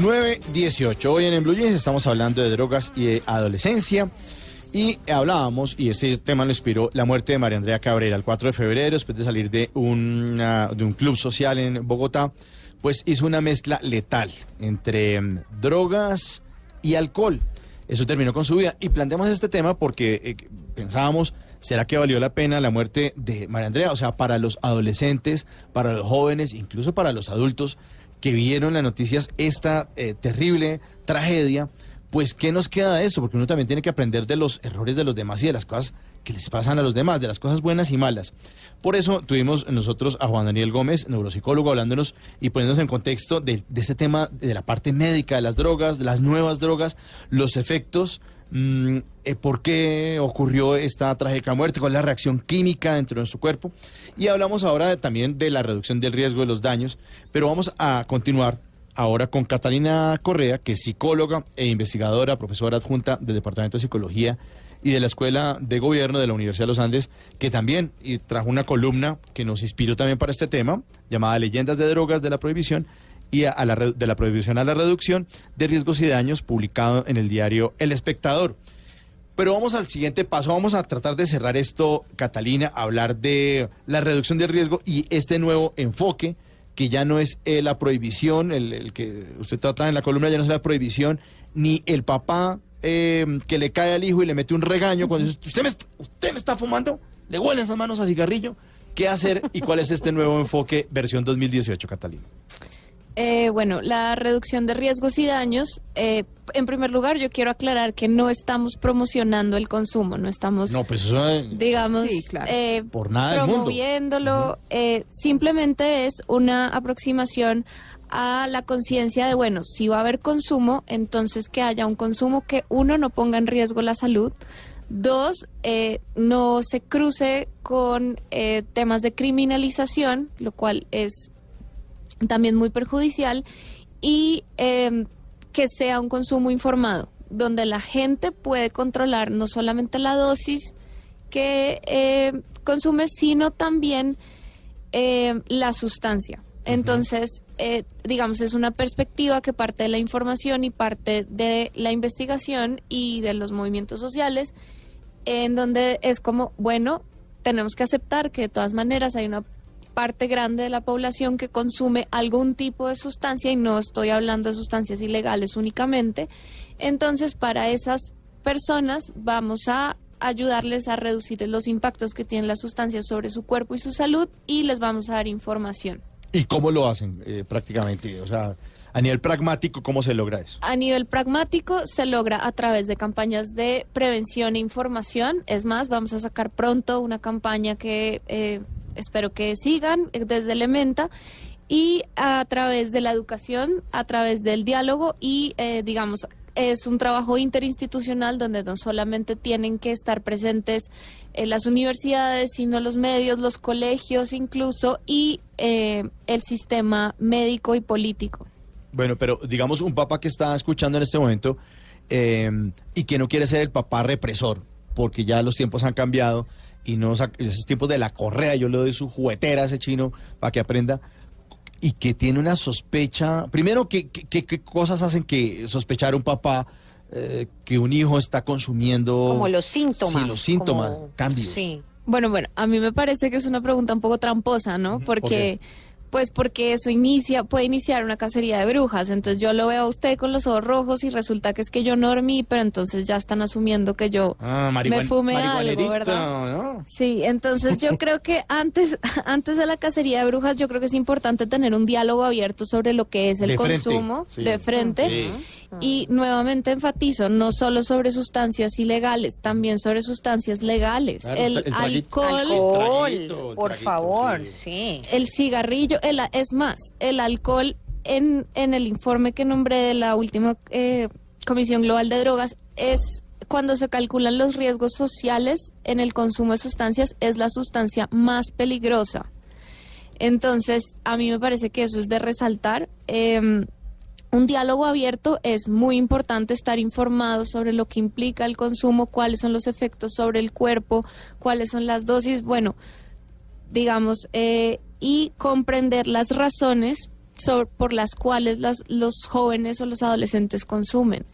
918. Hoy en, Jeans estamos hablando de drogas y de adolescencia. Y hablábamos, y ese tema lo inspiró, la muerte de María Andrea Cabrera el 4 de febrero, después de salir de, una, de un club social en Bogotá, pues hizo una mezcla letal entre mm, drogas y alcohol. Eso terminó con su vida. Y planteamos este tema porque eh, pensábamos, ¿será que valió la pena la muerte de María Andrea? O sea, para los adolescentes, para los jóvenes, incluso para los adultos que vieron las noticias esta eh, terrible tragedia, pues ¿qué nos queda de eso? Porque uno también tiene que aprender de los errores de los demás y de las cosas que les pasan a los demás, de las cosas buenas y malas. Por eso tuvimos nosotros a Juan Daniel Gómez, neuropsicólogo, hablándonos y poniéndonos en contexto de, de este tema de la parte médica de las drogas, de las nuevas drogas, los efectos, por qué ocurrió esta trágica muerte, cuál es la reacción química dentro de nuestro cuerpo. Y hablamos ahora también de la reducción del riesgo de los daños, pero vamos a continuar ahora con Catalina Correa, que es psicóloga e investigadora, profesora adjunta del Departamento de Psicología y de la Escuela de Gobierno de la Universidad de los Andes, que también trajo una columna que nos inspiró también para este tema, llamada Leyendas de Drogas de la Prohibición y a, la, de la Prohibición a la Reducción de Riesgos y Daños, publicado en el diario El Espectador. Pero vamos al siguiente paso, vamos a tratar de cerrar esto, Catalina, hablar de la reducción del riesgo y este nuevo enfoque, que ya no es eh, la prohibición, el, que usted trata en la columna, ya no es la prohibición, ni el papá eh, que le cae al hijo y le mete un regaño cuando dice, usted me, usted me está fumando, le huelen esas manos a cigarrillo. ¿Qué hacer y cuál es este nuevo enfoque versión 2018, Catalina? Eh, bueno, la reducción de riesgos y daños. eh, en primer lugar, yo quiero aclarar que no estamos promocionando el consumo, no estamos, No, pues eso eh, digamos, Sí, claro. eh, por nada promoviéndolo. eh, simplemente es una aproximación a la conciencia de, bueno, si va a haber consumo, entonces que haya un consumo que uno no ponga en riesgo la salud. Dos, eh, no se cruce con eh, temas de criminalización, lo cual es también muy perjudicial y eh, que sea un consumo informado, donde la gente puede controlar no solamente la dosis que eh, consume, sino también eh, la sustancia. Entonces, eh, digamos, es una perspectiva que parte de la información y parte de la investigación y de los movimientos sociales, en donde es como, bueno, tenemos que aceptar que de todas maneras hay una parte grande de la población que consume algún tipo de sustancia y no estoy hablando de sustancias ilegales únicamente. Entonces, para esas personas vamos a ayudarles a reducir los impactos que tienen las sustancias sobre su cuerpo y su salud y les vamos a dar información. ¿Y cómo lo hacen eh, prácticamente? O sea, a nivel pragmático, ¿cómo se logra eso? A nivel pragmático se logra a través de campañas de prevención e información. Es más, vamos a sacar pronto una campaña que eh, espero que sigan eh, desde Elementa y a través de la educación, a través del diálogo y, eh, digamos, es un trabajo interinstitucional donde no solamente tienen que estar presentes eh, las universidades, sino los medios, los colegios incluso y eh, el sistema médico y político. Bueno, pero digamos un papá que está escuchando en este momento eh, y que no quiere ser el papá represor, porque ya los tiempos han cambiado y no esos tiempos de la correa, yo le doy su juguetera a ese chino para que aprenda y que tiene una sospecha. Primero, ¿qué, qué- qué- cosas hacen que sospechar un papá eh, que un hijo está consumiendo? Como los síntomas. Sí, los síntomas, como- cambios. Sí. Bueno, bueno, a mí me parece que es una pregunta un poco tramposa, ¿no? Porque, pues porque eso inicia, puede iniciar una cacería de brujas. Entonces yo lo veo a usted con los ojos rojos y resulta que es que yo no dormí, pero entonces ya están asumiendo que yo Ah, me fume algo, ¿verdad? ¿no? Sí, entonces yo creo que antes, antes de la cacería de brujas, yo creo que es importante tener un diálogo abierto sobre lo que es el De frente, consumo sí. de frente. Sí. Y nuevamente enfatizo, no solo sobre sustancias ilegales, también sobre sustancias legales. Claro, el, alcohol, traguito, el por traguito, favor, sí. sí. el cigarrillo, es más, el alcohol en, en el informe que nombré de la última eh, Comisión Global de Drogas es cuando se calculan los riesgos sociales en el consumo de sustancias, es la sustancia más peligrosa. Entonces, a mí me parece que eso es de resaltar. Eh, un diálogo abierto es muy importante estar informado sobre lo que implica el consumo, cuáles son los efectos sobre el cuerpo, cuáles son las dosis, bueno, digamos, eh, y comprender las razones por las cuales las, los jóvenes o los adolescentes consumen.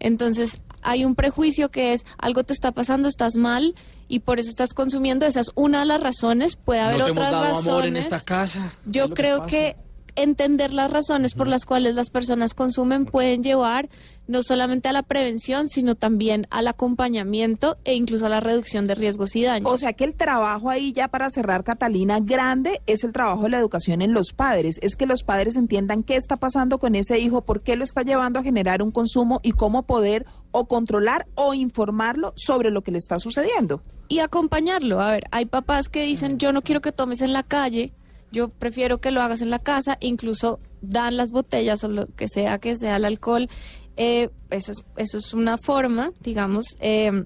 Entonces, hay un prejuicio que es algo te está pasando, estás mal y por eso estás consumiendo. Esa es una de las razones. Puede haber otras razones. en esta casa. Yo creo que entender las razones por las cuales las personas consumen pueden llevar no solamente a la prevención, sino también al acompañamiento e incluso a la reducción de riesgos y daños. O sea que el trabajo ahí ya para cerrar, Catalina, grande es el trabajo de la educación en los padres. Es que los padres entiendan qué está pasando con ese hijo, por qué lo está llevando a generar un consumo y cómo poder o controlar o informarlo sobre lo que le está sucediendo. Y acompañarlo. A ver, hay papás que dicen, yo no quiero que tomes en la calle yo prefiero que lo hagas en la casa, incluso dan las botellas o lo que sea que sea el alcohol. Eh, eso, es, eso es una forma, digamos. Eh,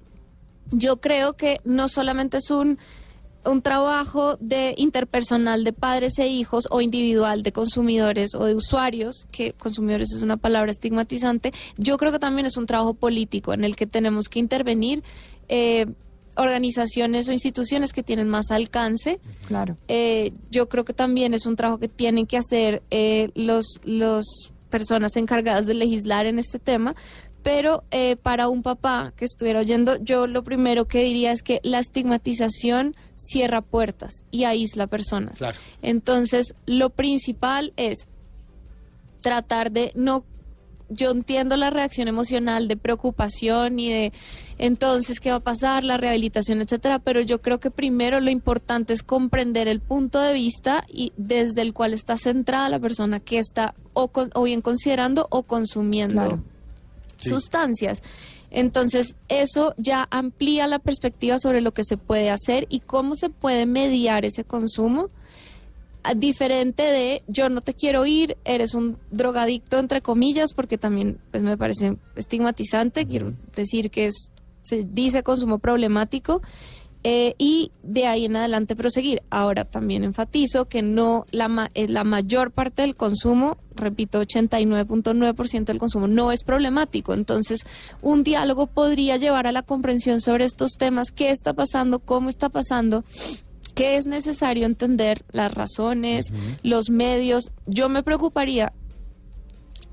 yo creo que no solamente es un, un trabajo de interpersonal de padres e hijos o individual de consumidores o de usuarios, que consumidores es una palabra estigmatizante, yo creo que también es un trabajo político en el que tenemos que intervenir. Eh, organizaciones o instituciones que tienen más alcance. Claro. Eh, yo creo que también es un trabajo que tienen que hacer eh, los los personas encargadas de legislar en este tema. Pero eh, para un papá que estuviera oyendo, yo lo primero que diría es que la estigmatización cierra puertas y aísla personas. Claro. Entonces, lo principal es tratar de no yo entiendo la reacción emocional de preocupación y de entonces qué va a pasar, la rehabilitación, etcétera, pero yo creo que primero lo importante es comprender el punto de vista y desde el cual está centrada la persona que está o, o bien considerando o consumiendo sustancias. Entonces, eso ya amplía la perspectiva sobre lo que se puede hacer y cómo se puede mediar ese consumo diferente de yo no te quiero ir, eres un drogadicto entre comillas, porque también pues me parece estigmatizante, quiero decir que es, se dice consumo problemático. Eh, y de ahí en adelante proseguir. Ahora también enfatizo que no la, eh, la mayor parte del consumo, repito, 89.9% del consumo no es problemático. Entonces, un diálogo podría llevar a la comprensión sobre estos temas, qué está pasando, cómo está pasando que es necesario entender las razones, los medios. Yo me preocuparía,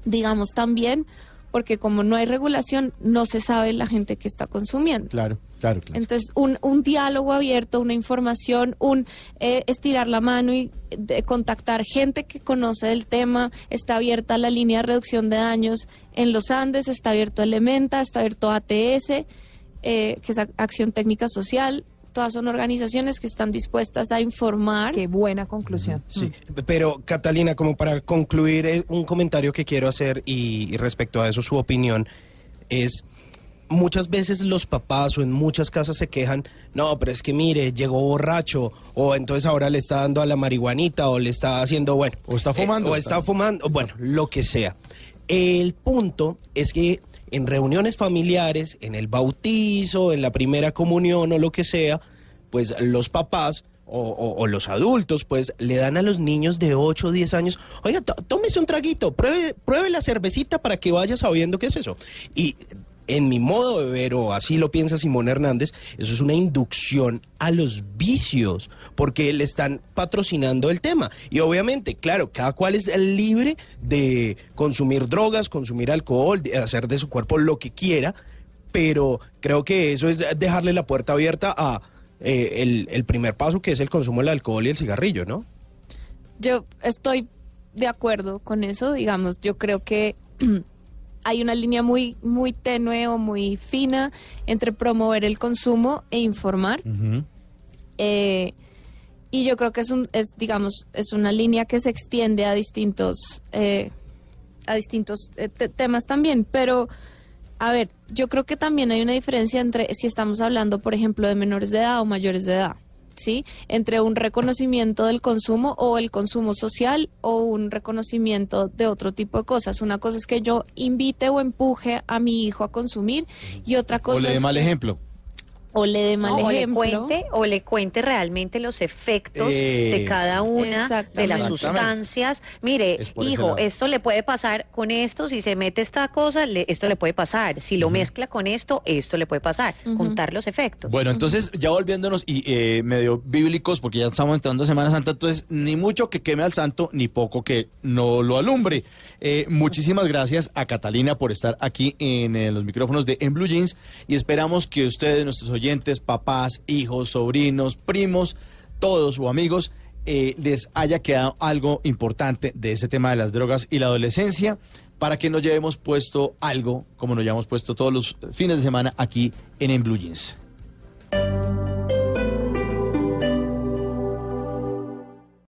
digamos, también porque como no hay regulación, no se sabe la gente que está consumiendo. Claro, claro, claro. Entonces, un, un diálogo abierto, una información, un eh, estirar la mano y contactar gente que conoce el tema. Está abierta la línea de reducción de daños en los Andes, está abierto Elementa, está abierto ATS, eh, que es Acción Técnica Social todas son organizaciones que están dispuestas a informar. Qué buena conclusión. Sí, pero Catalina, como para concluir eh, un comentario que quiero hacer y, respecto a eso su opinión es muchas veces los papás o en muchas casas se quejan, no, pero es que mire, llegó borracho, o entonces ahora le está dando a la marihuanita, o le está haciendo, bueno. O está fumando. o está fumando, bueno, lo que sea. El punto es que en reuniones familiares, en el bautizo, en la primera comunión o lo que sea, pues los papás o, los adultos, pues le dan a los niños de 8 o 10 años, oiga, tómese un traguito, pruebe, la cervecita para que vaya sabiendo qué es eso. Y en mi modo de ver, o así lo piensa Simón Hernández, eso es una inducción a los vicios, porque le están patrocinando el tema. Y obviamente, claro, cada cual es libre de consumir drogas, consumir alcohol, de hacer de su cuerpo lo que quiera, pero creo que eso es dejarle la puerta abierta a eh, el, el primer paso, que es el consumo del alcohol y el cigarrillo, ¿no? Yo estoy de acuerdo con eso, digamos, yo creo que hay una línea muy, muy tenue o muy fina entre promover el consumo e informar. Eh, y yo creo que es un, es, digamos, es una línea que se extiende a distintos, eh, a distintos eh, temas también. Pero, a ver, yo creo que también hay una diferencia entre si estamos hablando, por ejemplo, de menores de edad o mayores de edad. ¿Sí? Entre un reconocimiento del consumo o el consumo social o un reconocimiento de otro tipo de cosas. Una cosa es que yo invite o empuje a mi hijo a consumir y otra cosa o le dé es mal ejemplo. O le dé mal ¿no? o le cuente o le cuente realmente los efectos de cada una de las sustancias. Mire, Es hijo, esto le puede pasar con esto, si se mete esta cosa, le- esto le puede pasar. Si lo mezcla con esto, esto le puede pasar. Contar los efectos. Bueno, entonces ya volviéndonos y eh, medio bíblicos, porque ya estamos entrando a Semana Santa, entonces ni mucho que queme al santo, ni poco que no lo alumbre. Eh, muchísimas gracias a Catalina por estar aquí en eh, los micrófonos de En Blue Jeans y esperamos que ustedes, nuestros papás, hijos, sobrinos, primos, todos o amigos, eh, les haya quedado algo importante de ese tema de las drogas y la adolescencia para que nos llevemos puesto algo como nos llevamos puesto todos los fines de semana aquí en En Blue Jeans.